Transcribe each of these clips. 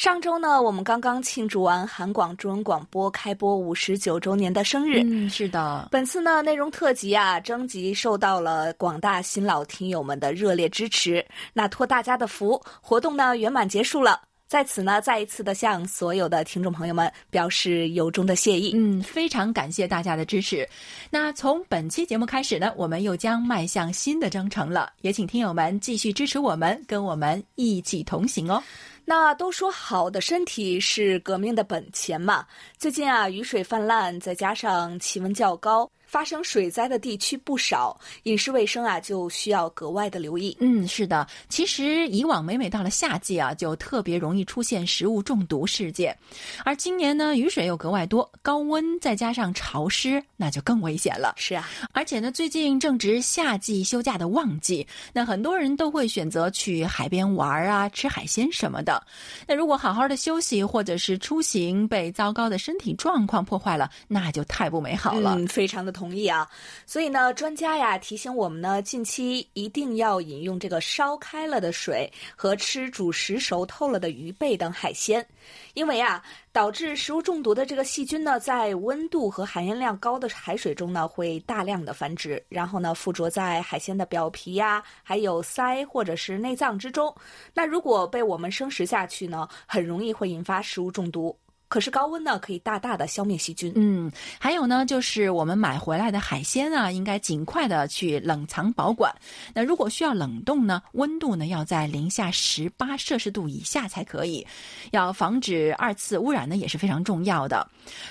上周呢，我们刚刚庆祝完韩广中文广播开播五十九周年的生日。嗯，是的。本次呢，内容特辑啊，征集受到了广大新老听友们的热烈支持。那托大家的福，活动呢圆满结束了。在此呢，再一次的向所有的听众朋友们表示由衷的谢意。嗯，非常感谢大家的支持。那从本期节目开始呢，我们又将迈向新的征程了。也请听友们继续支持我们，跟我们一起同行哦。那都说好的身体是革命的本钱嘛。最近啊，雨水泛滥，再加上气温较高。发生水灾的地区不少，饮食卫生啊就需要格外的留意。嗯，是的，其实以往每每到了夏季啊，就特别容易出现食物中毒事件，而今年呢，雨水又格外多，高温再加上潮湿，那就更危险了。是啊，而且呢，最近正值夏季休假的旺季，那很多人都会选择去海边玩啊，吃海鲜什么的。那如果好好的休息或者是出行被糟糕的身体状况破坏了，那就太不美好了。嗯，非常的。同意啊，所以呢，专家呀提醒我们呢，近期一定要饮用这个烧开了的水和吃煮食熟透了的鱼贝等海鲜，因为啊，导致食物中毒的这个细菌呢，在温度和含盐量高的海水中呢，会大量的繁殖，然后呢，附着在海鲜的表皮呀，还有鳃或者是内脏之中。那如果被我们生食下去呢，很容易会引发食物中毒。可是高温呢，可以大大的消灭细菌。嗯，还有呢，就是我们买回来的海鲜啊，应该尽快的去冷藏保管。那如果需要冷冻呢，温度呢要在零下十八摄氏度以下才可以。要防止二次污染呢，也是非常重要的。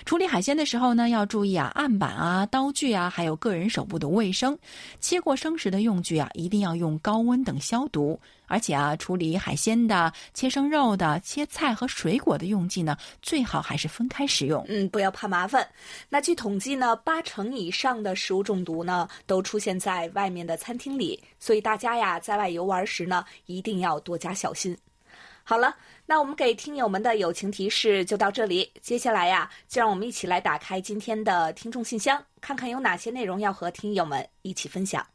处理海鲜的时候呢，要注意啊，案板啊、刀具啊，还有个人手部的卫生。切过生食的用具啊，一定要用高温等消毒。而且啊，处理海鲜的、切生肉的、切菜和水果的用具呢，最好还是分开使用。嗯，不要怕麻烦。那据统计呢，八成以上的食物中毒呢，都出现在外面的餐厅里。所以大家呀，在外游玩时呢，一定要多加小心。好了，那我们给听友们的友情提示就到这里。接下来呀，就让我们一起来打开今天的听众信箱，看看有哪些内容要和听友们一起分享。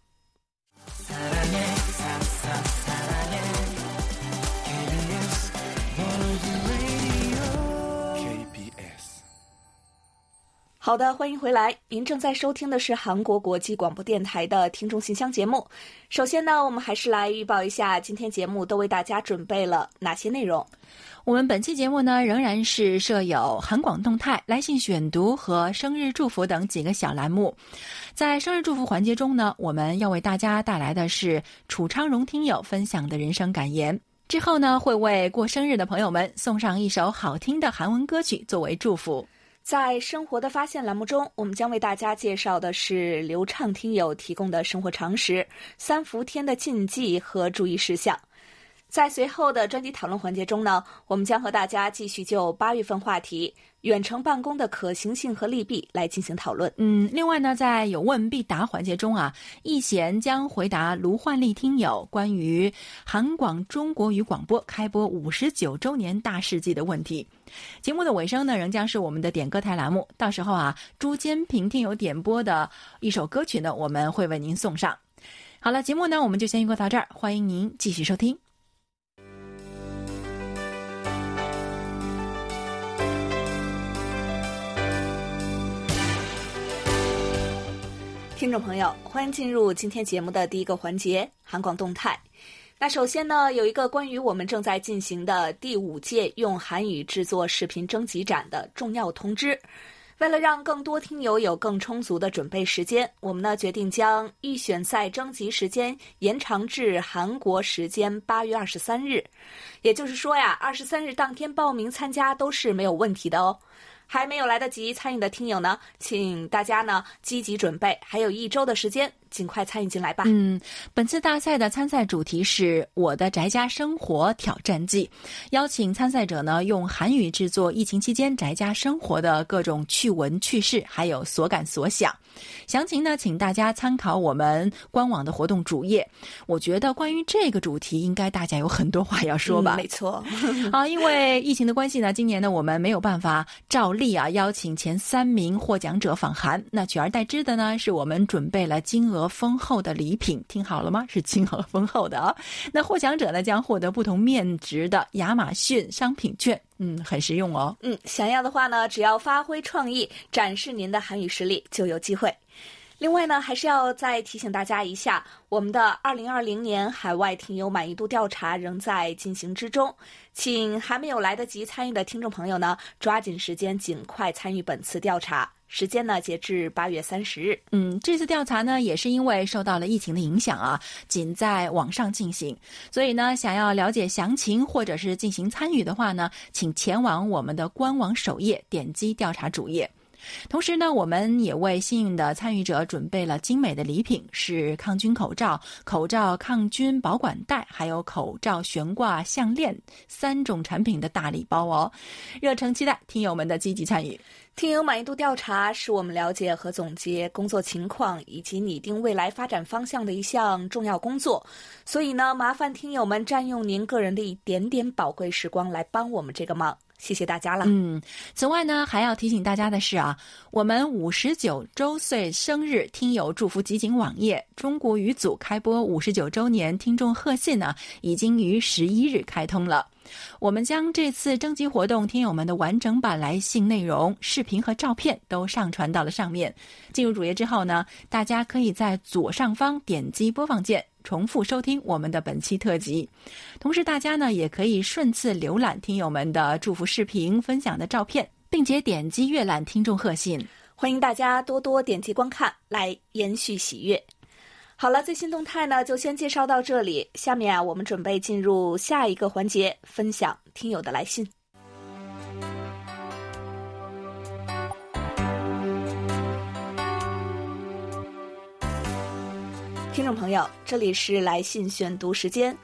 好的，欢迎回来。您正在收听的是韩国国际广播电台的听众信箱节目。首先呢，我们还是来预报一下今天节目都为大家准备了哪些内容。我们本期节目呢，仍然是设有韩广动态、来信选读和生日祝福等几个小栏目。在生日祝福环节中呢，我们要为大家带来的是楚昌荣听友分享的人生感言。之后呢，会为过生日的朋友们送上一首好听的韩文歌曲作为祝福。在生活的发现栏目中，我们将为大家介绍的是流畅听友提供的生活常识、三伏天的禁忌和注意事项。在随后的专题讨论环节中呢，我们将和大家继续就八月份话题远程办公的可行性和利弊来进行讨论。嗯，另外呢，在有问必答环节中啊，易贤将回答卢焕丽听友关于韩广中国语广播开播五十九周年大事记的问题。节目的尾声呢，仍将是我们的点歌台栏目，到时候啊，朱坚平听友点播的一首歌曲呢，我们会为您送上。好了，节目呢，我们就先预告到这儿，欢迎您继续收听。听众朋友，欢迎进入今天节目的第一个环节——韩广动态。那首先呢，有一个关于我们正在进行的第五届用韩语制作视频征集展的重要通知。为了让更多听友有更充足的准备时间，我们呢决定将预选赛征集时间延长至韩国时间八月二十三日。也就是说呀，二十三日当天报名参加都是没有问题的哦。还没有来得及参与的听友呢，请大家呢积极准备，还有一周的时间，尽快参与进来吧。嗯，本次大赛的参赛主题是我的宅家生活挑战记，邀请参赛者呢用韩语制作疫情期间宅家生活的各种趣闻趣事，还有所感所想。详情呢，请大家参考我们官网的活动主页。我觉得关于这个主题，应该大家有很多话要说吧？没错。啊，因为疫情的关系呢，今年呢我们没有办法照例啊邀请前三名获奖者访韩。那取而代之的呢，是我们准备了金额丰厚的礼品。听好了吗？是金额丰厚的啊。那获奖者呢将获得不同面值的亚马逊商品券。嗯，很实用哦。嗯，想要的话呢，只要发挥创意，展示您的韩语实力，就有机会。另外呢，还是要再提醒大家一下，我们的二零二零年海外听友满意度调查仍在进行之中，请还没有来得及参与的听众朋友呢，抓紧时间，尽快参与本次调查。时间呢，截至八月三十日。嗯，这次调查呢，也是因为受到了疫情的影响啊，仅在网上进行，所以呢，想要了解详情或者是进行参与的话呢，请前往我们的官网首页，点击调查主页。同时呢，我们也为幸运的参与者准备了精美的礼品，是抗菌口罩、口罩抗菌保管袋，还有口罩悬挂项链三种产品的大礼包哦。热诚期待听友们的积极参与。听友满意度调查是我们了解和总结工作情况以及拟定未来发展方向的一项重要工作，所以呢，麻烦听友们占用您个人的一点点宝贵时光来帮我们这个忙。谢谢大家了。嗯，此外呢，还要提醒大家的是啊，我们五十九周岁生日听友祝福集锦网页中国语组开播五十九周年听众贺信呢，已经于十一日开通了。我们将这次征集活动听友们的完整版来信内容、视频和照片都上传到了上面。进入主页之后呢，大家可以在左上方点击播放键。重复收听我们的本期特辑，同时大家呢也可以顺次浏览听友们的祝福视频、分享的照片，并且点击阅览听众贺信。欢迎大家多多点击观看，来延续喜悦。好了，最新动态呢就先介绍到这里，下面啊我们准备进入下一个环节，分享听友的来信。听众朋友，这里是来信选读时间。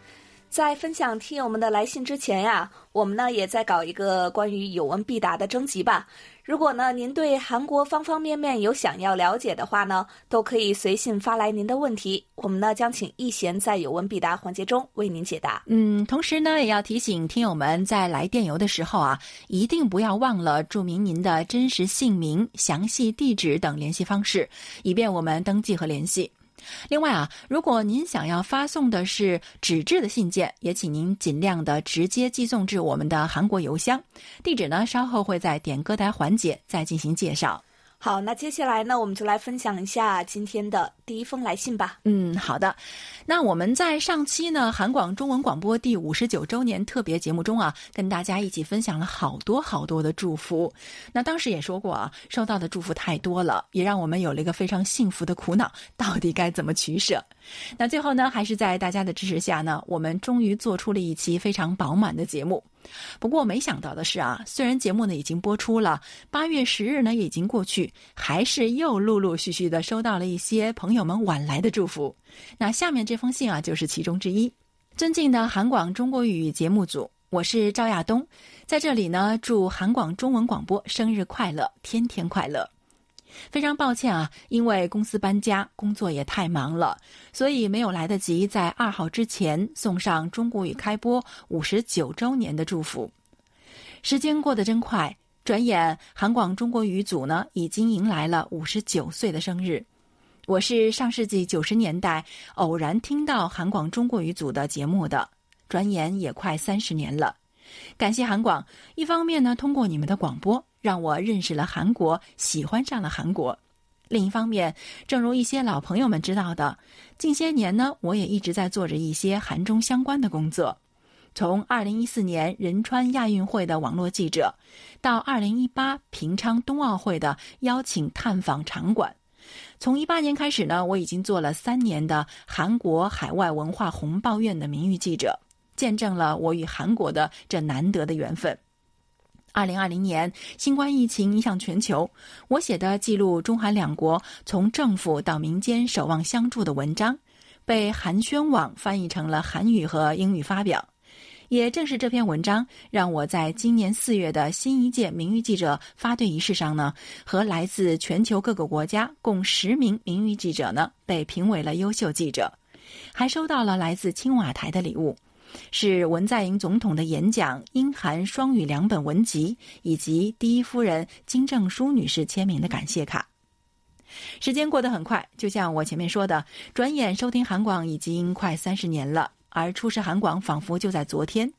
在分享听友们的来信之前呀，我们呢也在搞一个关于有问必答的征集吧。如果呢您对韩国方方面面有想要了解的话呢，都可以随信发来您的问题，我们呢将请易贤在有问必答环节中为您解答。嗯，同时呢也要提醒听友们，在来电邮的时候啊，一定不要忘了注明您的真实姓名、详细地址等联系方式，以便我们登记和联系。另外啊，如果您想要发送的是纸质的信件，也请您尽量的直接寄送至我们的韩国邮箱。地址呢，稍后会在点歌台环节再进行介绍。好，那接下来呢，我们就来分享一下今天的第一封来信吧。嗯，好的。那我们在上期呢，韩广中文广播第五十九周年特别节目中啊，跟大家一起分享了好多好多的祝福。那当时也说过啊，收到的祝福太多了，也让我们有了一个非常幸福的苦恼，到底该怎么取舍？那最后呢，还是在大家的支持下呢，我们终于做出了一期非常饱满的节目。不过没想到的是啊，虽然节目呢已经播出了，八月十日呢已经过去，还是又陆陆续续的收到了一些朋友们晚来的祝福。那下面这封信啊就是其中之一。尊敬的韩广中国语节目组，我是赵亚东，在这里呢祝韩广中文广播生日快乐，天天快乐。非常抱歉啊，因为公司搬家，工作也太忙了，所以没有来得及在二号之前送上中国语开播五十九周年的祝福。时间过得真快，转眼韩广中国语组呢已经迎来了五十九岁的生日。我是上世纪九十年代偶然听到韩广中国语组的节目的，转眼也快三十年了。感谢韩广，一方面呢通过你们的广播。让我认识了韩国，喜欢上了韩国。另一方面，正如一些老朋友们知道的，近些年呢，我也一直在做着一些韩中相关的工作。从2014年仁川亚运会的网络记者，到2018平昌冬奥会的邀请探访场馆，从18年开始呢，我已经做了三年的韩国海外文化红报院的名誉记者，见证了我与韩国的这难得的缘分。二零二零年，新冠疫情影响全球。我写的记录中韩两国从政府到民间守望相助的文章，被韩宣网翻译成了韩语和英语发表。也正是这篇文章，让我在今年四月的新一届名誉记者发对仪式上呢，和来自全球各个国家共十名名誉记者呢，被评为了优秀记者，还收到了来自青瓦台的礼物。是文在寅总统的演讲、英韩双语两本文集，以及第一夫人金正淑女士签名的感谢卡。时间过得很快，就像我前面说的，转眼收听韩广已经快三十年了，而初识韩广仿佛就在昨天。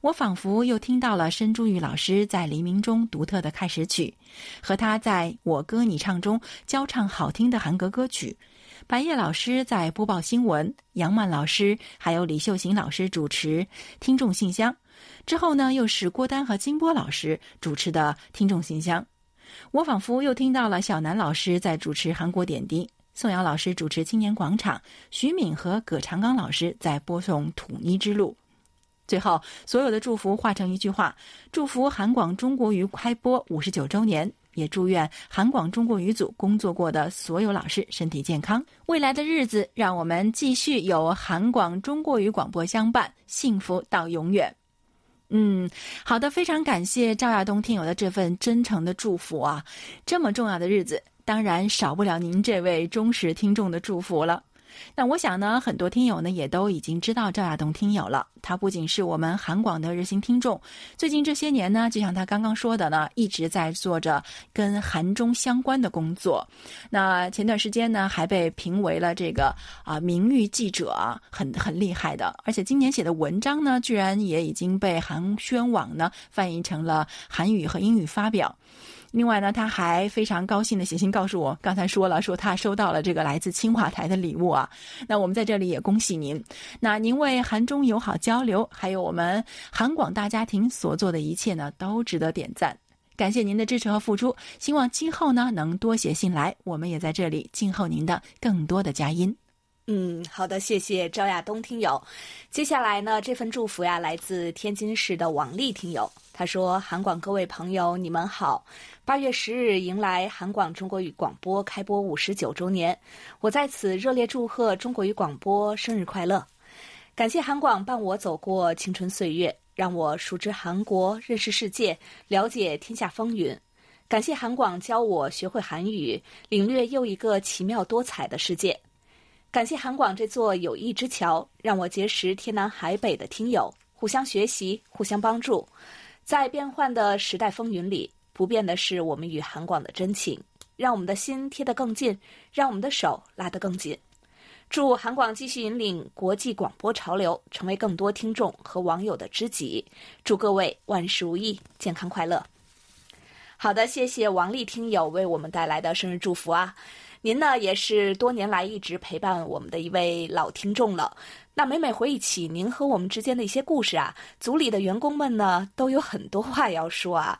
我仿佛又听到了申珠玉老师在黎明中独特的开始曲，和他在我歌你唱中交唱好听的韩格歌曲。白叶老师在播报新闻，杨曼老师还有李秀琴老师主持听众信箱，之后呢又是郭丹和金波老师主持的听众信箱。我仿佛又听到了小南老师在主持韩国点滴，宋瑶老师主持青年广场，徐敏和葛长刚老师在播送统一之路。最后，所有的祝福化成一句话：祝福韩广中国语开播五十九周年。也祝愿韩广中国语组工作过的所有老师身体健康。未来的日子，让我们继续有韩广中国语广播相伴，幸福到永远。嗯，好的，非常感谢赵亚东听友的这份真诚的祝福啊！这么重要的日子，当然少不了您这位忠实听众的祝福了。那我想呢，很多听友呢也都已经知道赵亚东听友了。他不仅是我们韩广的热心听众，最近这些年呢，就像他刚刚说的呢，一直在做着跟韩中相关的工作。那前段时间呢，还被评为了这个啊名誉记者，很很厉害的。而且今年写的文章呢，居然也已经被韩宣网呢翻译成了韩语和英语发表。另外呢，他还非常高兴的写信告诉我，刚才说了，说他收到了这个来自清华台的礼物啊。那我们在这里也恭喜您。那您为韩中友好交流，还有我们韩广大家庭所做的一切呢，都值得点赞。感谢您的支持和付出，希望今后呢能多写信来，我们也在这里静候您的更多的佳音。嗯，好的，谢谢赵亚东听友。接下来呢，这份祝福呀，来自天津市的王丽听友。他说：“韩广各位朋友，你们好！八月十日迎来韩广中国语广播开播五十九周年，我在此热烈祝贺中国语广播生日快乐！感谢韩广伴我走过青春岁月，让我熟知韩国、认识世界、了解天下风云。感谢韩广教我学会韩语，领略又一个奇妙多彩的世界。”感谢韩广这座友谊之桥，让我结识天南海北的听友，互相学习，互相帮助。在变幻的时代风云里，不变的是我们与韩广的真情，让我们的心贴得更近，让我们的手拉得更紧。祝韩广继续引领国际广播潮流，成为更多听众和网友的知己。祝各位万事如意，健康快乐。好的，谢谢王丽听友为我们带来的生日祝福啊。您呢也是多年来一直陪伴我们的一位老听众了。那每每回忆起您和我们之间的一些故事啊，组里的员工们呢都有很多话要说啊。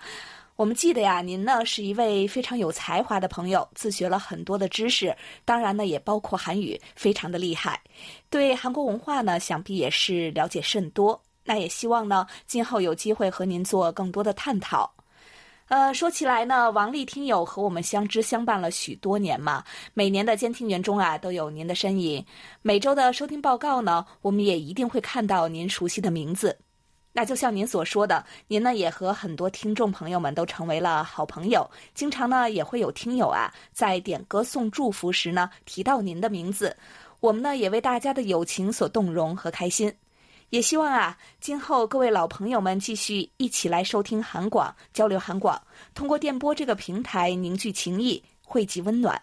我们记得呀，您呢是一位非常有才华的朋友，自学了很多的知识，当然呢也包括韩语，非常的厉害。对韩国文化呢，想必也是了解甚多。那也希望呢，今后有机会和您做更多的探讨。呃，说起来呢，王丽听友和我们相知相伴了许多年嘛，每年的监听员中啊都有您的身影，每周的收听报告呢，我们也一定会看到您熟悉的名字。那就像您所说的，您呢也和很多听众朋友们都成为了好朋友，经常呢也会有听友啊在点歌送祝福时呢提到您的名字，我们呢也为大家的友情所动容和开心。也希望啊，今后各位老朋友们继续一起来收听韩广交流韩广，通过电波这个平台凝聚情谊，汇集温暖。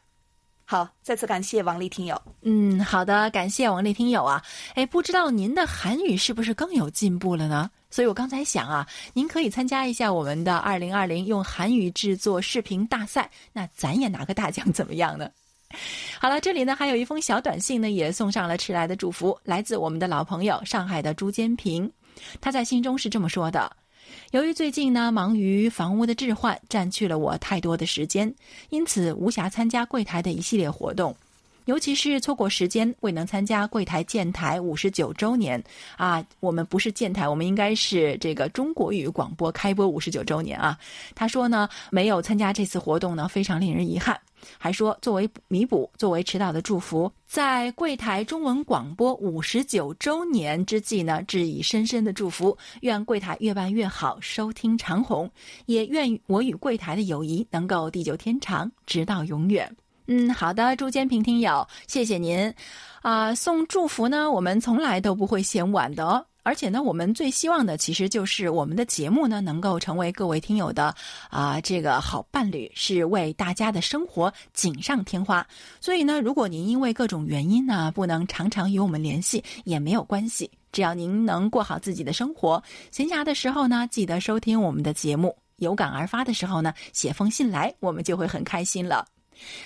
好，再次感谢王丽听友。嗯，好的，感谢王丽听友啊。哎，不知道您的韩语是不是更有进步了呢？所以我刚才想啊，您可以参加一下我们的二零二零用韩语制作视频大赛，那咱也拿个大奖怎么样呢？好了，这里呢还有一封小短信呢，也送上了迟来的祝福，来自我们的老朋友上海的朱坚平。他在信中是这么说的：“由于最近呢忙于房屋的置换，占据了我太多的时间，因此无暇参加柜台的一系列活动。尤其是错过时间未能参加柜台建台五十九周年啊，我们不是建台，我们应该是这个中国语广播开播五十九周年啊。他说呢，没有参加这次活动呢，非常令人遗憾。还说作为弥补，作为迟到的祝福，在柜台中文广播五十九周年之际呢，致以深深的祝福，愿柜台越办越好，收听长虹，也愿我与柜台的友谊能够地久天长，直到永远。嗯，好的，朱坚平听友，谢谢您，啊，送祝福呢，我们从来都不会嫌晚的哦。而且呢，我们最希望的其实就是我们的节目呢，能够成为各位听友的啊这个好伴侣，是为大家的生活锦上添花。所以呢，如果您因为各种原因呢，不能常常与我们联系，也没有关系，只要您能过好自己的生活，闲暇的时候呢，记得收听我们的节目，有感而发的时候呢，写封信来，我们就会很开心了。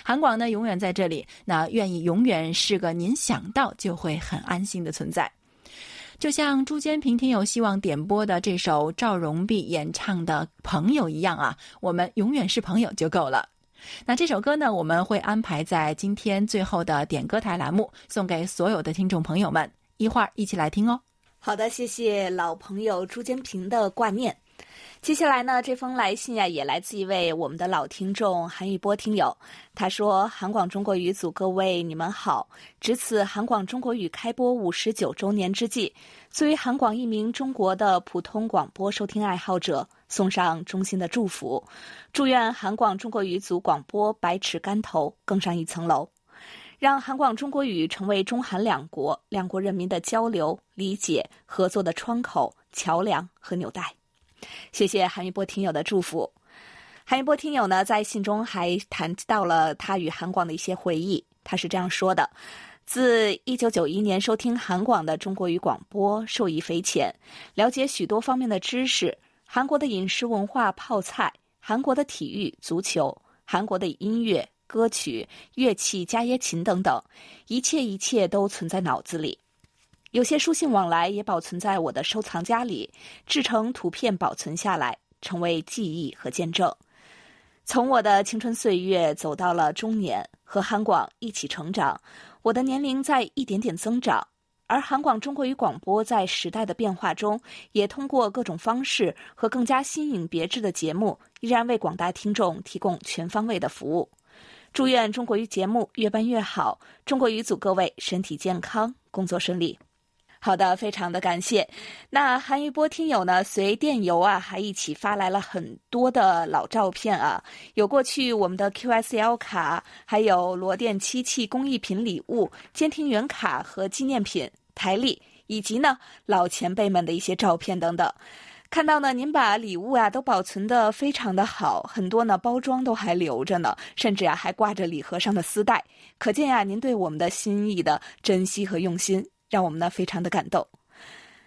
韩广呢，永远在这里。那愿意永远是个您想到就会很安心的存在。就像朱坚平听友希望点播的这首赵荣碧演唱的《朋友》一样啊，我们永远是朋友就够了。那这首歌呢，我们会安排在今天最后的点歌台栏目，送给所有的听众朋友们。一会儿一起来听哦。好的，谢谢老朋友朱坚平的挂念。接下来呢，这封来信呀，也来自一位我们的老听众韩玉波听友。他说：“韩广中国语组各位，你们好！值此韩广中国语开播五十九周年之际，作为韩广一名中国的普通广播收听爱好者，送上衷心的祝福，祝愿韩广中国语组广播百尺竿头，更上一层楼，让韩广中国语成为中韩两国两国人民的交流、理解、合作的窗口、桥梁和纽带。”谢谢韩玉波听友的祝福。韩玉波听友呢，在信中还谈到了他与韩广的一些回忆。他是这样说的：自1991年收听韩广的中国语广播，受益匪浅，了解许多方面的知识。韩国的饮食文化、泡菜；韩国的体育、足球；韩国的音乐、歌曲、乐器、伽椰琴等等，一切一切都存在脑子里。有些书信往来也保存在我的收藏夹里，制成图片保存下来，成为记忆和见证。从我的青春岁月走到了中年，和韩广一起成长，我的年龄在一点点增长，而韩广中国语广播在时代的变化中，也通过各种方式和更加新颖别致的节目，依然为广大听众提供全方位的服务。祝愿中国语节目越办越好，中国语组各位身体健康，工作顺利。好的，非常的感谢。那韩玉波听友呢，随电邮啊，还一起发来了很多的老照片啊，有过去我们的 QSL 卡，还有罗电漆器工艺品礼物、监听员卡和纪念品台历，以及呢老前辈们的一些照片等等。看到呢，您把礼物啊都保存的非常的好，很多呢包装都还留着呢，甚至啊还挂着礼盒上的丝带，可见呀您对我们的心意的珍惜和用心。让我们呢非常的感动。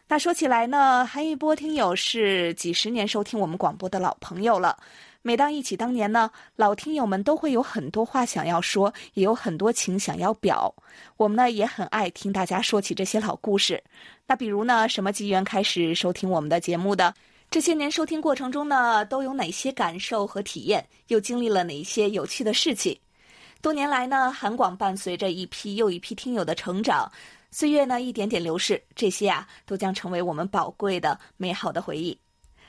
那说起来呢，韩玉波听友是几十年收听我们广播的老朋友了。每当忆起当年呢，老听友们都会有很多话想要说，也有很多情想要表。我们呢也很爱听大家说起这些老故事。那比如呢，什么机缘开始收听我们的节目的？这些年收听过程中呢，都有哪些感受和体验？又经历了哪些有趣的事情？多年来呢，韩广伴随着一批又一批听友的成长。岁月呢，一点点流逝，这些啊，都将成为我们宝贵的、美好的回忆。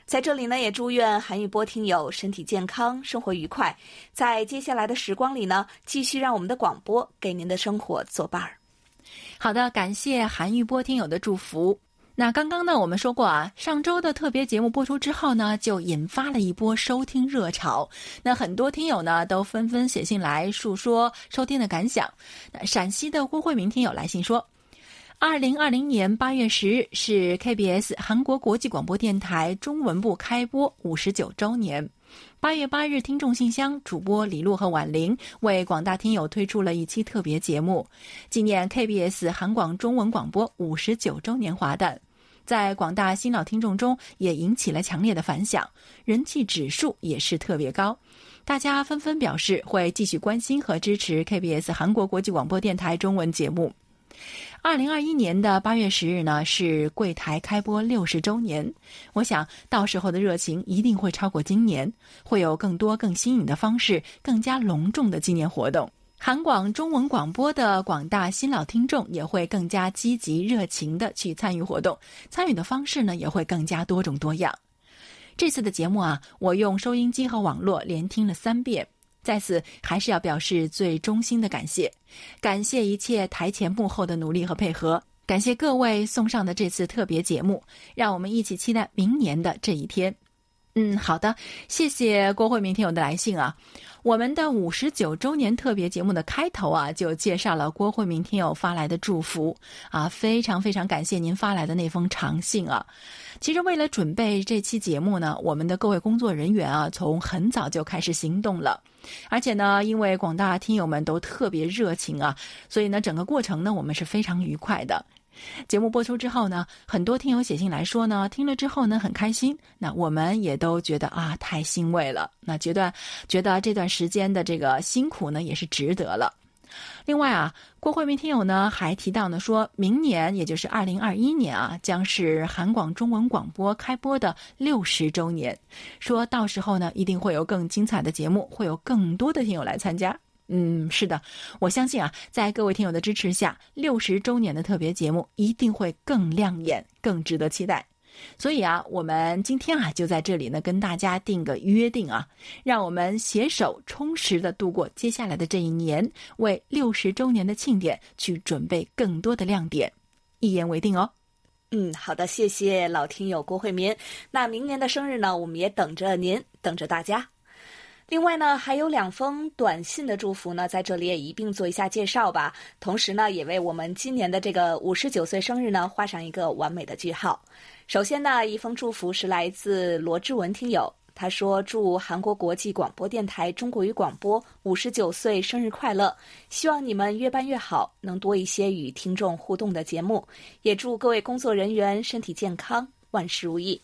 在这里呢，也祝愿韩玉波听友身体健康，生活愉快。在接下来的时光里呢，继续让我们的广播给您的生活作伴儿。好的，感谢韩玉波听友的祝福。那刚刚呢，我们说过啊，上周的特别节目播出之后呢，就引发了一波收听热潮。那很多听友呢，都纷纷写信来述说收听的感想。那陕西的郭慧明听友来信说。二零二零年八月十日是 KBS 韩国国际广播电台中文部开播五十九周年。八月八日，听众信箱主播李璐和婉玲为广大听友推出了一期特别节目，纪念 KBS 韩广中文广播五十九周年华诞，在广大新老听众中也引起了强烈的反响，人气指数也是特别高，大家纷纷表示会继续关心和支持 KBS 韩国国际广播电台中文节目。二零二一年的八月十日呢，是柜台开播六十周年。我想到时候的热情一定会超过今年，会有更多更新颖的方式，更加隆重的纪念活动。韩广中文广播的广大新老听众也会更加积极热情的去参与活动，参与的方式呢也会更加多种多样。这次的节目啊，我用收音机和网络连听了三遍，在此还是要表示最衷心的感谢，感谢一切台前幕后的努力和配合，感谢各位送上的这次特别节目，让我们一起期待明年的这一天。嗯，好的，谢谢郭慧明听友的来信啊。我们的五十九周年特别节目的开头啊，就介绍了郭慧明听友发来的祝福啊，非常非常感谢您发来的那封长信啊。其实为了准备这期节目呢，我们的各位工作人员啊，从很早就开始行动了，而且呢，因为广大听友们都特别热情啊，所以呢，整个过程呢，我们是非常愉快的。节目播出之后呢，很多听友写信来说呢，听了之后呢很开心。那我们也都觉得啊，太欣慰了。那觉得觉得这段时间的这个辛苦呢，也是值得了。另外啊，郭慧明听友呢还提到呢，说明年也就是二零二一年啊，将是韩广中文广播开播的六十周年，说到时候呢，一定会有更精彩的节目，会有更多的听友来参加。嗯，是的，我相信啊，在各位听友的支持下，六十周年的特别节目一定会更亮眼、更值得期待。所以啊，我们今天啊，就在这里呢，跟大家定个约定啊，让我们携手充实的度过接下来的这一年，为六十周年的庆典去准备更多的亮点，一言为定哦。嗯，好的，谢谢老听友郭慧民。那明年的生日呢，我们也等着您，等着大家。另外呢，还有两封短信的祝福呢，在这里也一并做一下介绍吧。同时呢，也为我们今年的这个五十九岁生日呢，画上一个完美的句号。首先呢，一封祝福是来自罗志文听友，他说：“祝韩国国际广播电台中国语广播五十九岁生日快乐！希望你们越办越好，能多一些与听众互动的节目。也祝各位工作人员身体健康，万事如意。”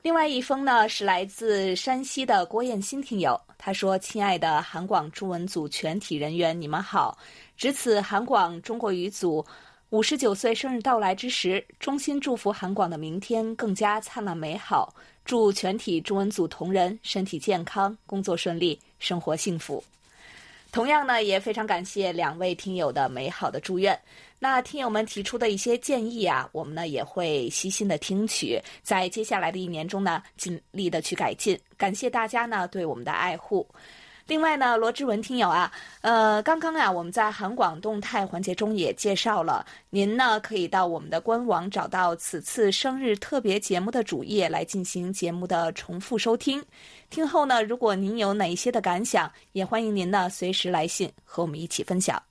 另外一封呢，是来自山西的郭艳新听友，他说：“亲爱的韩广中文组全体人员，你们好！值此韩广中国语组五十九岁生日到来之时，衷心祝福韩广的明天更加灿烂美好，祝全体中文组同仁身体健康，工作顺利，生活幸福。”同样呢，也非常感谢两位听友的美好的祝愿。那听友们提出的一些建议啊，我们呢也会悉心的听取，在接下来的一年中呢，尽力的去改进。感谢大家呢对我们的爱护。另外呢，罗志文听友啊，呃，刚刚啊，我们在韩广动态环节中也介绍了，您呢可以到我们的官网找到此次生日特别节目的主页来进行节目的重复收听。听后呢，如果您有哪一些的感想，也欢迎您呢随时来信和我们一起分享。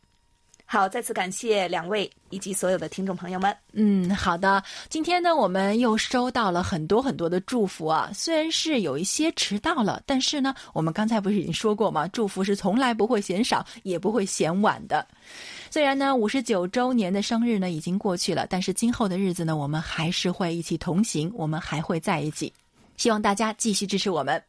好，再次感谢两位以及所有的听众朋友们。嗯，好的。今天呢，我们又收到了很多很多的祝福啊。虽然是有一些迟到了，但是呢，我们刚才不是已经说过吗？祝福是从来不会嫌少，也不会嫌晚的。虽然呢，五十九周年的生日呢已经过去了，但是今后的日子呢，我们还是会一起同行，我们还会在一起。希望大家继续支持我们。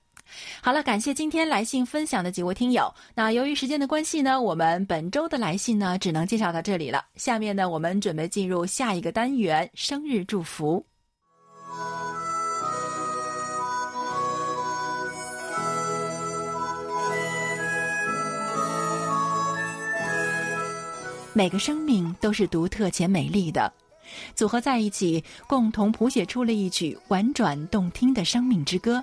好了，感谢今天来信分享的几位听友。那由于时间的关系呢，我们本周的来信呢只能介绍到这里了。下面呢，我们准备进入下一个单元——生日祝福。每个生命都是独特且美丽的，组合在一起，共同谱写出了一曲婉转动听的生命之歌。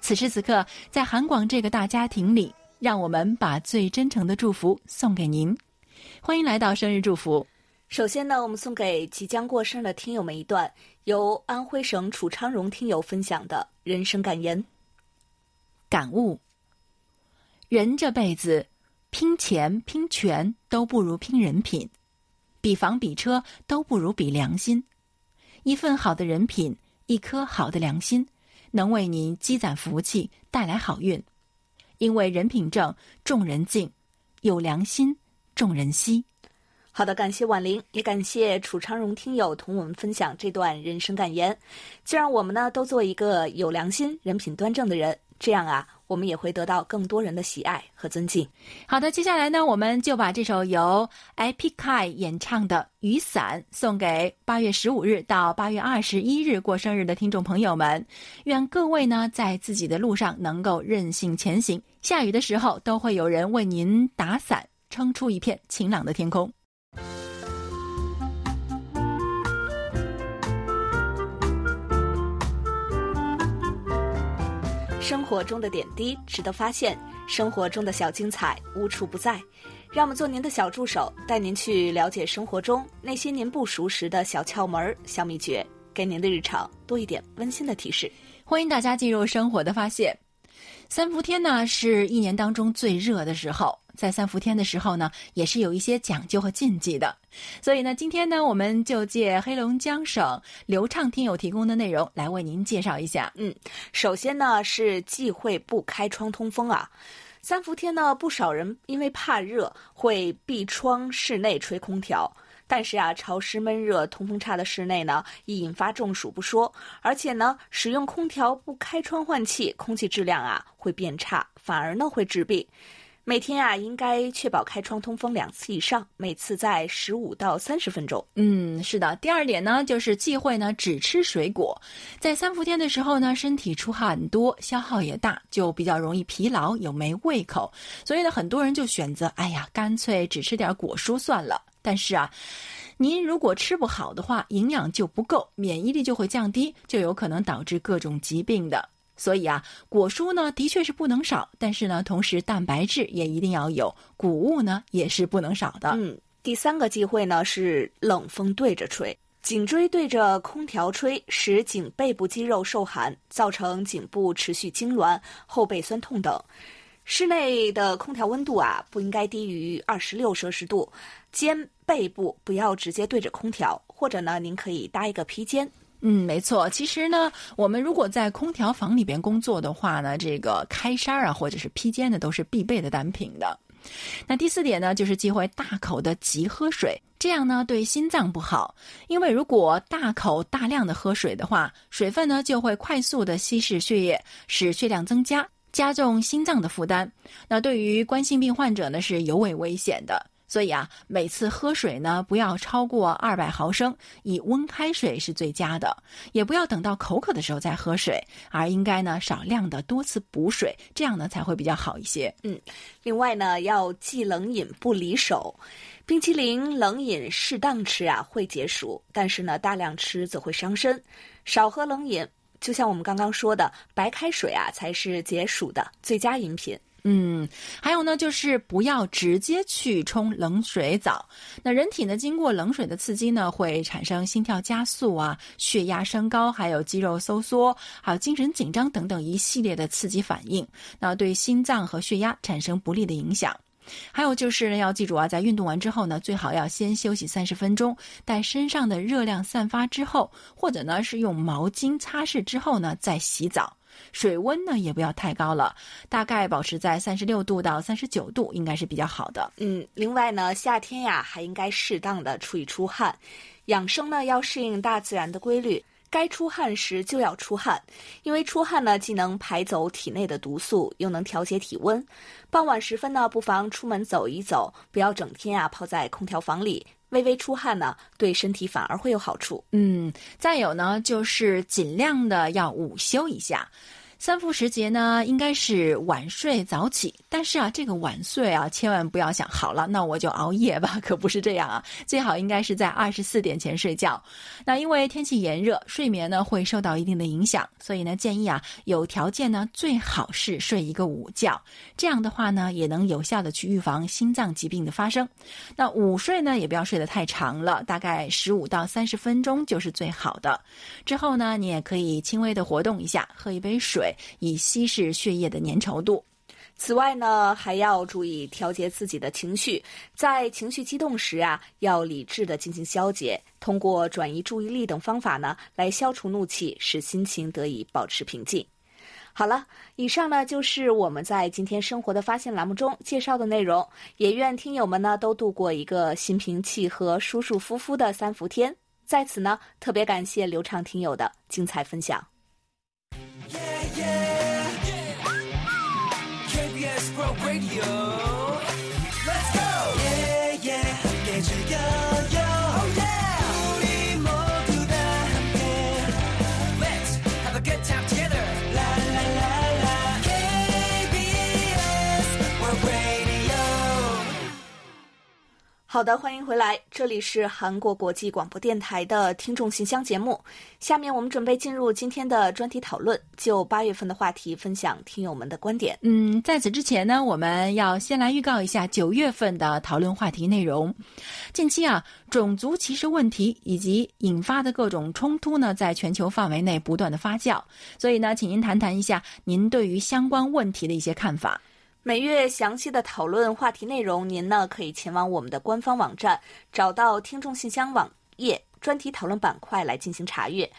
此时此刻，在韩广这个大家庭里，让我们把最真诚的祝福送给您。欢迎来到生日祝福。首先呢，我们送给即将过生的听友们一段由安徽省楚昌荣听友分享的人生感言。感悟：人这辈子，拼钱拼权都不如拼人品，比房比车都不如比良心。一份好的人品，一颗好的良心。能为您积攒福气，带来好运，因为人品正，众人敬；有良心，众人惜。好的，感谢婉玲，也感谢楚昌荣听友同我们分享这段人生感言。就让我们呢都做一个有良心、人品端正的人，这样啊，我们也会得到更多人的喜爱和尊敬。好的，接下来呢，我们就把这首由 Epic 演唱的《雨伞》送给八月十五日到八月二十一日过生日的听众朋友们。愿各位呢，在自己的路上能够任性前行，下雨的时候都会有人为您打伞，撑出一片晴朗的天空。生活中的点滴值得发现，生活中的小精彩无处不在。让我们做您的小助手，带您去了解生活中那些您不熟识的小窍门、小秘诀，给您的日常多一点温馨的提示。欢迎大家进入生活的发现。三伏天呢，是一年当中最热的时候。在三伏天的时候呢，也是有一些讲究和禁忌的。所以呢，今天呢，我们就借黑龙江省流畅听友提供的内容来为您介绍一下。嗯，首先呢是忌讳不开窗通风啊。三伏天呢，不少人因为怕热会闭窗室内吹空调，但是啊，潮湿闷热、通风差的室内呢，易引发中暑不说，而且呢，使用空调不开窗换气，空气质量啊会变差，反而呢会致病。每天啊，应该确保开窗通风两次以上，每次在十五到三十分钟。嗯，是的。第二点呢，就是忌讳呢只吃水果。在三伏天的时候呢，身体出汗多，消耗也大，就比较容易疲劳，有没胃口。所以呢，很多人就选择，哎呀，干脆只吃点果蔬算了。但是啊，您如果吃不好的话，营养就不够，免疫力就会降低，就有可能导致各种疾病的。所以啊，果蔬呢的确是不能少，但是呢，同时蛋白质也一定要有，谷物呢也是不能少的。嗯，第三个忌讳呢是冷风对着吹，颈椎对着空调吹，使颈背部肌肉受寒，造成颈部持续痉挛、后背酸痛等。室内的空调温度啊不应该低于二十六摄氏度，肩背部不要直接对着空调，或者呢，您可以搭一个披肩。嗯，没错。其实呢，我们如果在空调房里边工作的话呢，这个开衫啊，或者是披肩呢，都是必备的单品的。那第四点呢，就是忌讳大口的急喝水，这样呢对心脏不好。因为如果大口大量的喝水的话，水分呢就会快速的稀释血液，使血量增加，加重心脏的负担。那对于冠心病患者呢，是尤为危险的。所以啊，每次喝水呢，不要超过二百毫升，以温开水是最佳的，也不要等到口渴的时候再喝水，而应该呢少量的多次补水，这样呢才会比较好一些。嗯，另外呢，要忌冷饮不离手，冰淇淋冷饮适当吃啊会解暑，但是呢大量吃则会伤身，少喝冷饮，就像我们刚刚说的，白开水啊才是解暑的最佳饮品。嗯，还有呢，就是不要直接去冲冷水澡。那人体呢，经过冷水的刺激呢，会产生心跳加速啊、血压升高，还有肌肉收缩，还有精神紧张等等一系列的刺激反应，那对心脏和血压产生不利的影响。还有就是要记住啊，在运动完之后呢，最好要先休息三十分钟，待身上的热量散发之后，或者呢是用毛巾擦拭之后呢，再洗澡。水温呢也不要太高了，大概保持在三十六度到三十九度，应该是比较好的。嗯，另外呢，夏天呀还应该适当的出一出汗，养生呢要适应大自然的规律，该出汗时就要出汗，因为出汗呢既能排走体内的毒素，又能调节体温。傍晚时分呢，不妨出门走一走，不要整天啊泡在空调房里。微微出汗呢，对身体反而会有好处。嗯，再有呢，就是尽量的要午休一下。三伏时节呢，应该是晚睡早起，但是啊，这个晚睡啊，千万不要想好了，那我就熬夜吧，可不是这样啊。最好应该是在二十四点前睡觉。那因为天气炎热，睡眠呢会受到一定的影响，所以呢，建议啊，有条件呢，最好是睡一个午觉。这样的话呢，也能有效的去预防心脏疾病的发生。那午睡呢，也不要睡得太长了，大概十五到三十分钟就是最好的。之后呢，你也可以轻微的活动一下，喝一杯水。以稀释血液的粘稠度。此外呢，还要注意调节自己的情绪，在情绪激动时啊，要理智的进行消解，通过转移注意力等方法呢，来消除怒气，使心情得以保持平静。好了，以上呢就是我们在今天生活的发现栏目中介绍的内容。也愿听友们呢都度过一个心平气和、舒舒服服的三伏天。在此呢，特别感谢刘畅听友的精彩分享。Negro Radio. 好的，欢迎回来，这里是韩国国际广播电台的听众信箱节目。下面我们准备进入今天的专题讨论，就八月份的话题分享听友们的观点。嗯，在此之前呢，我们要先来预告一下九月份的讨论话题内容。近期啊，种族歧视问题以及引发的各种冲突呢，在全球范围内不断的发酵。所以呢，请您谈谈一下您对于相关问题的一些看法。每月详细的讨论话题内容，您呢可以前往我们的官方网站，找到听众信箱网页专题讨论板块来进行查阅。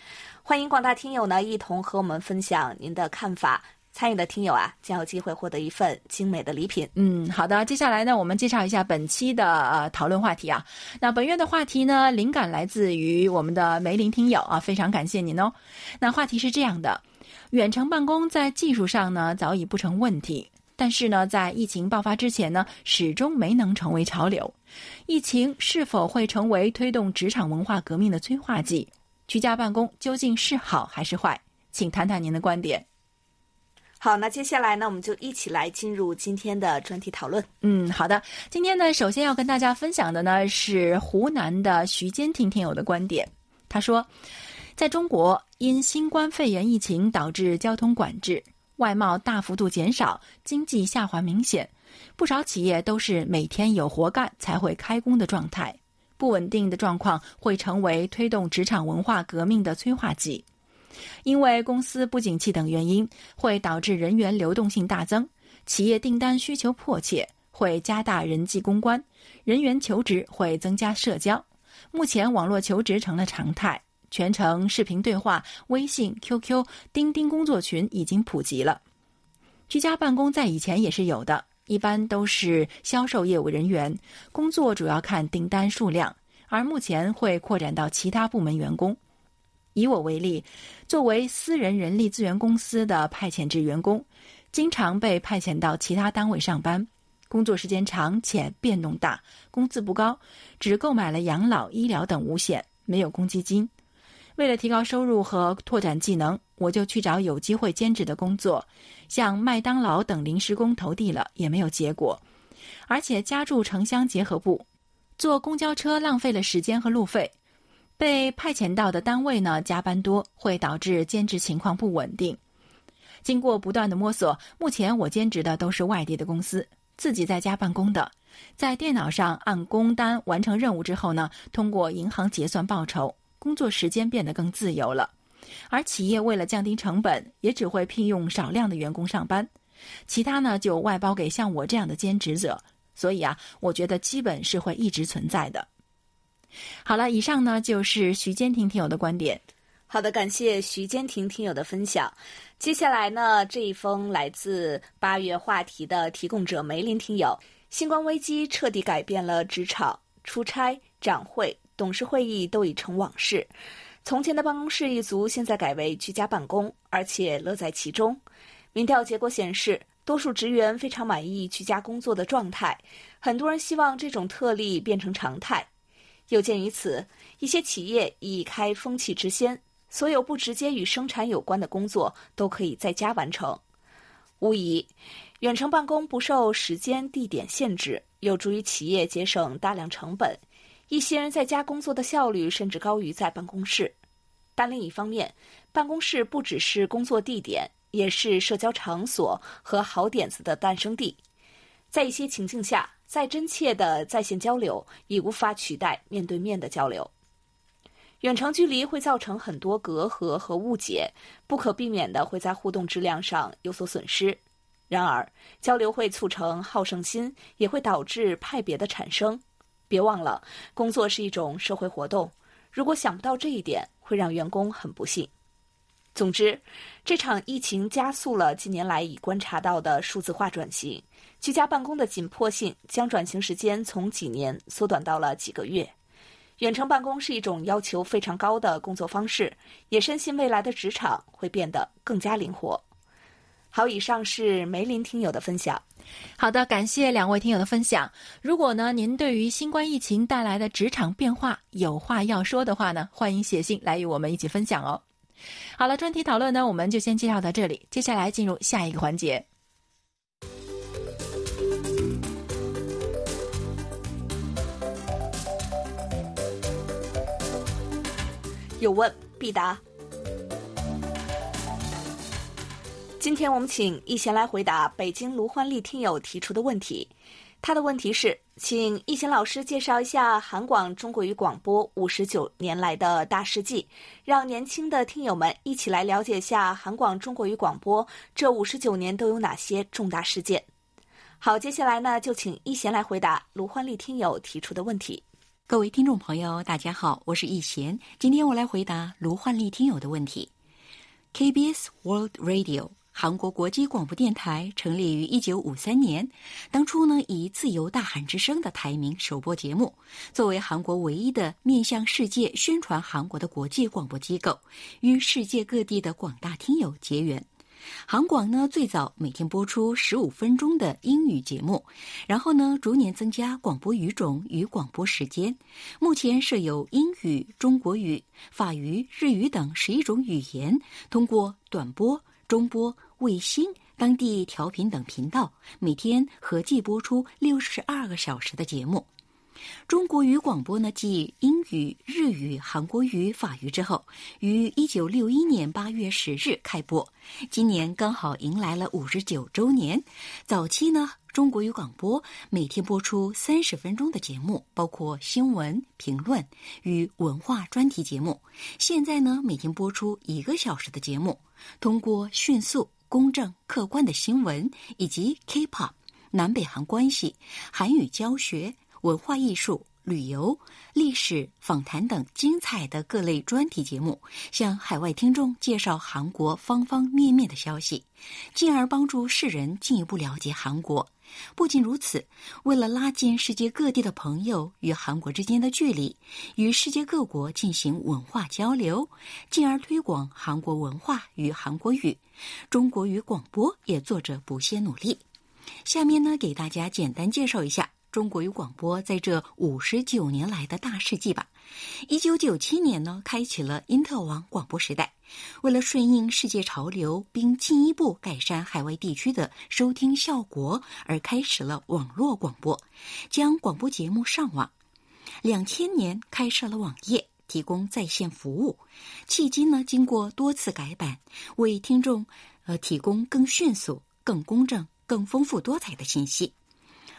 欢迎广大听友呢一同和我们分享您的看法。参与的听友啊，将有机会获得一份精美的礼品。嗯，好的。接下来呢，我们介绍一下本期的呃讨论话题啊。那本月的话题呢，灵感来自于我们的梅林听友啊，非常感谢您哦。那话题是这样的：远程办公在技术上呢早已不成问题，但是呢，在疫情爆发之前呢，始终没能成为潮流。疫情是否会成为推动职场文化革命的催化剂？居家办公究竟是好还是坏？请谈谈您的观点。好，那接下来呢，我们就一起来进入今天的专题讨论。嗯，好的。今天呢，首先要跟大家分享的呢是湖南的徐坚听听友的观点。他说，在中国，因新冠肺炎疫情导致交通管制，外贸大幅度减少，经济下滑明显，不少企业都是每天有活干才会开工的状态。不稳定的状况会成为推动职场文化革命的催化剂。因为公司不景气等原因，会导致人员流动性大增，企业订单需求迫切，会加大人际公关，人员求职会增加社交。目前网络求职成了常态，全程视频对话、微信、QQ、钉钉工作群已经普及了。居家办公在以前也是有的，一般都是销售业务人员，工作主要看订单数量，而目前会扩展到其他部门员工。以我为例，作为私人人力资源公司的派遣制员工，经常被派遣到其他单位上班，工作时间长且变动大，工资不高，只购买了养老、医疗等五险，没有公积金。为了提高收入和拓展技能，我就去找有机会兼职的工作，向麦当劳等临时工投递了，也没有结果。而且家住城乡结合部，坐公交车浪费了时间和路费。被派遣到的单位呢，加班多，会导致兼职情况不稳定。经过不断的摸索，目前我兼职的都是外地的公司，自己在家办公的，在电脑上按工单完成任务之后呢，通过银行结算报酬，工作时间变得更自由了。而企业为了降低成本，也只会聘用少量的员工上班，其他呢就外包给像我这样的兼职者。所以啊，我觉得基本是会一直存在的。好了，以上呢就是徐坚婷听友的观点。好的，感谢徐坚婷听友的分享。接下来呢，这一封来自八月话题的提供者梅林听友。新冠危机彻底改变了职场，出差、展会、董事会议都已成往事。从前的办公室一族，现在改为居家办公，而且乐在其中。民调结果显示，多数职员非常满意居家工作的状态，很多人希望这种特例变成常态。有鉴于此，一些企业已开风气之先，所有不直接与生产有关的工作都可以在家完成。无疑，远程办公不受时间、地点限制，有助于企业节省大量成本。一些人在家工作的效率甚至高于在办公室。但另一方面，办公室不只是工作地点，也是社交场所和好点子的诞生地。在一些情境下，再真切的在线交流已无法取代面对面的交流。远程距离会造成很多隔阂和误解，不可避免的会在互动质量上有所损失。然而，交流会促成好胜心，也会导致派别的产生。别忘了，工作是一种社会活动，如果想不到这一点，会让员工很不幸。总之，这场疫情加速了近年来已观察到的数字化转型，居家办公的紧迫性将转型时间从几年缩短到了几个月。远程办公是一种要求非常高的工作方式，也深信未来的职场会变得更加灵活。好，以上是梅林听友的分享。好的，感谢两位听友的分享。如果呢您对于新冠疫情带来的职场变化有话要说的话呢，欢迎写信来与我们一起分享哦。好了，专题讨论呢我们就先介绍到这里，接下来进入下一个环节。有问必答。今天我们请易贤来回答北京卢欢丽听友提出的问题。他的问题是，请易贤老师介绍一下韩广中国语广播五十九年来的大事记，让年轻的听友们一起来了解下韩广中国语广播这五十九年都有哪些重大事件。好，接下来呢，就请易贤来回答卢欢丽听友提出的问题。各位听众朋友，大家好，我是易贤。今天我来回答卢焕丽听友的问题。KBS World Radio 韩国国际广播电台成立于一九五三年，当初呢以“自由大韩之声”的台名首播节目，作为韩国唯一的面向世界宣传韩国的国际广播机构，与世界各地的广大听友结缘。韩广呢，最早每天播出十五分钟的英语节目，然后呢，逐年增加广播语种与广播时间。目前设有英语、中国语、法语、日语等十一种语言，通过短波、中波、卫星、当地调频等频道，每天合计播出六十二个小时的节目。中国语广播呢，继英语、日语、韩国语、法语之后，于一九六一年八月十日开播，今年刚好迎来了五十九周年。早期呢，中国语广播每天播出三十分钟的节目，包括新闻、评论与文化专题节目。现在呢，每天播出一个小时的节目，通过迅速、公正、客观的新闻以及 K-pop、南北韩关系、韩语教学。文化艺术、旅游、历史、访谈等精彩的各类专题节目，向海外听众介绍韩国方方面面的消息，进而帮助世人进一步了解韩国。不仅如此，为了拉近世界各地的朋友与韩国之间的距离，与世界各国进行文化交流，进而推广韩国文化与韩国语，中国语广播也做着不懈努力。下面呢，给大家简单介绍一下。中国语广播在这五十九年来的大事迹吧。一九九七年呢，开启了因特网广播时代。为了顺应世界潮流，并进一步改善海外地区的收听效果，而开始了网络广播，将广播节目上网。两千年开设了网页，提供在线服务。迄今呢，经过多次改版，为听众呃提供更迅速、更公正、更丰富多彩的信息。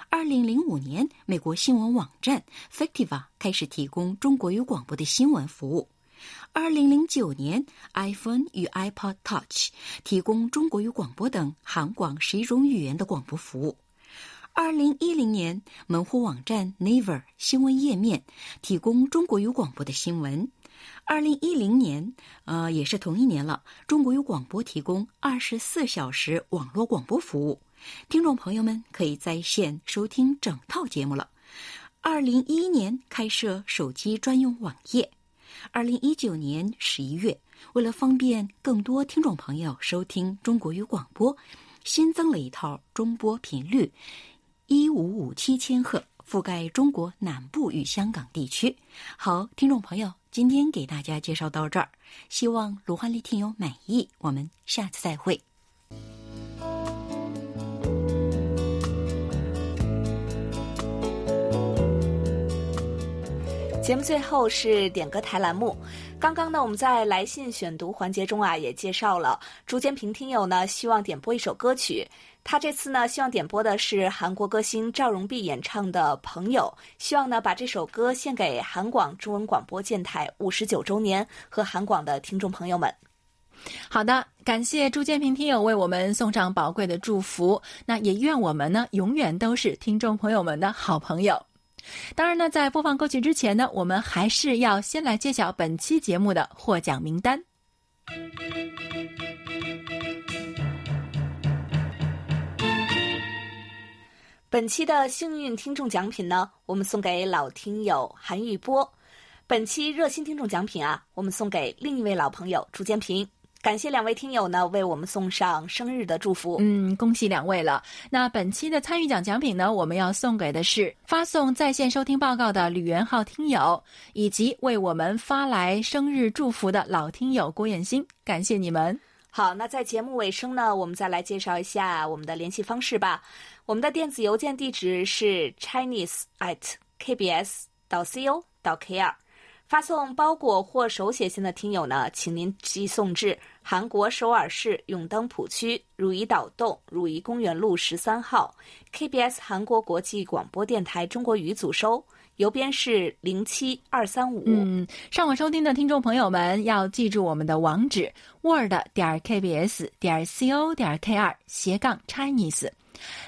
二零零五年，美国新闻网站 Factiva 开始提供中国语广播的新闻服务。二零零九年，iPhone 与 iPod Touch 提供中国语广播等韩广十一种语言的广播服务。二零一零年，门户网站 Naver 新闻页面提供中国语广播的新闻。二零一零年，呃，也是同一年了，中国语广播提供二十四小时网络广播服务。听众朋友们可以在线收听整套节目了。二零一一年开设手机专用网页。二零一九年十一月，为了方便更多听众朋友收听中国语广播，新增了一套中波频率一五五七千赫，覆盖中国南部与香港地区。好，听众朋友，今天给大家介绍到这儿，希望卢焕丽听友满意。我们下次再会。节目最后是点歌台栏目。刚刚呢，我们在来信选读环节中啊，也介绍了朱建平听友呢希望点播一首歌曲。他这次呢希望点播的是韩国歌星赵荣弼演唱的《朋友》，希望呢把这首歌献给韩广中文广播电台五十九周年和韩广的听众朋友们。好的，感谢朱建平听友为我们送上宝贵的祝福。那也愿我们呢永远都是听众朋友们的好朋友。当然呢，在播放歌曲之前呢，我们还是要先来揭晓本期节目的获奖名单。本期的幸运听众奖品呢，我们送给老听友韩玉波；本期热心听众奖品啊，我们送给另一位老朋友朱建平。感谢两位听友呢为我们送上生日的祝福。嗯，恭喜两位了。那本期的参与奖奖品呢，我们要送给的是发送在线收听报告的吕元浩听友，以及为我们发来生日祝福的老听友郭艳新，感谢你们。好，那在节目尾声呢，我们再来介绍一下我们的联系方式吧。我们的电子邮件地址是 chinese at kbs 到 co 到 kr。发送包裹或手写信的听友呢，请您寄送至韩国首尔市永登浦区汝矣岛洞汝矣公园路十三号 KBS 韩国国际广播电台中国语组收，邮编是零七二三五。嗯，上网收听的听众朋友们要记住我们的网址 word 点 kbs 点 co 点 kr 斜杠 Chinese。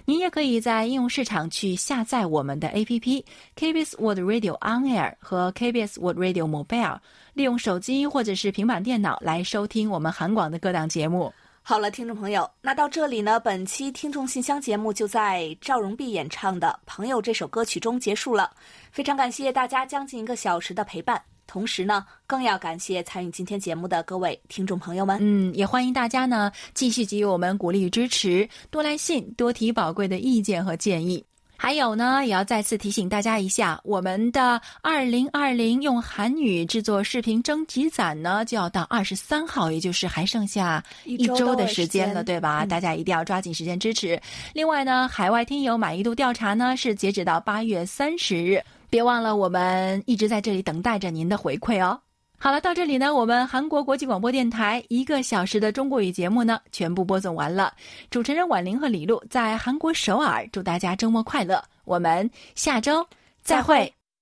您也可以在应用市场去下载我们的 APP KBS World Radio On Air 和 KBS World Radio Mobile，利用手机或者是平板电脑来收听我们韩广的各档节目。好了，听众朋友，那到这里呢，本期听众信箱节目就在赵荣碧演唱的《朋友》这首歌曲中结束了。非常感谢大家将近一个小时的陪伴，同时呢，更要感谢参与今天节目的各位听众朋友们。嗯，也欢迎大家呢继续给予我们鼓励与支持，多来信，多提宝贵的意见和建议。还有呢，也要再次提醒大家一下，我们的二零二零用韩语制作视频征集展呢，就要到二十三号，也就是还剩下一周的时间了，对吧？嗯大家一定要抓紧时间支持。另外呢，海外听友满意度调查呢是截止到八月三十日，别忘了我们一直在这里等待着您的回馈哦。好了，到这里呢，我们韩国国际广播电台一个小时的中国语节目呢，全部播送完了。主持人婉玲和李璐在韩国首尔，祝大家周末快乐，我们下周再会。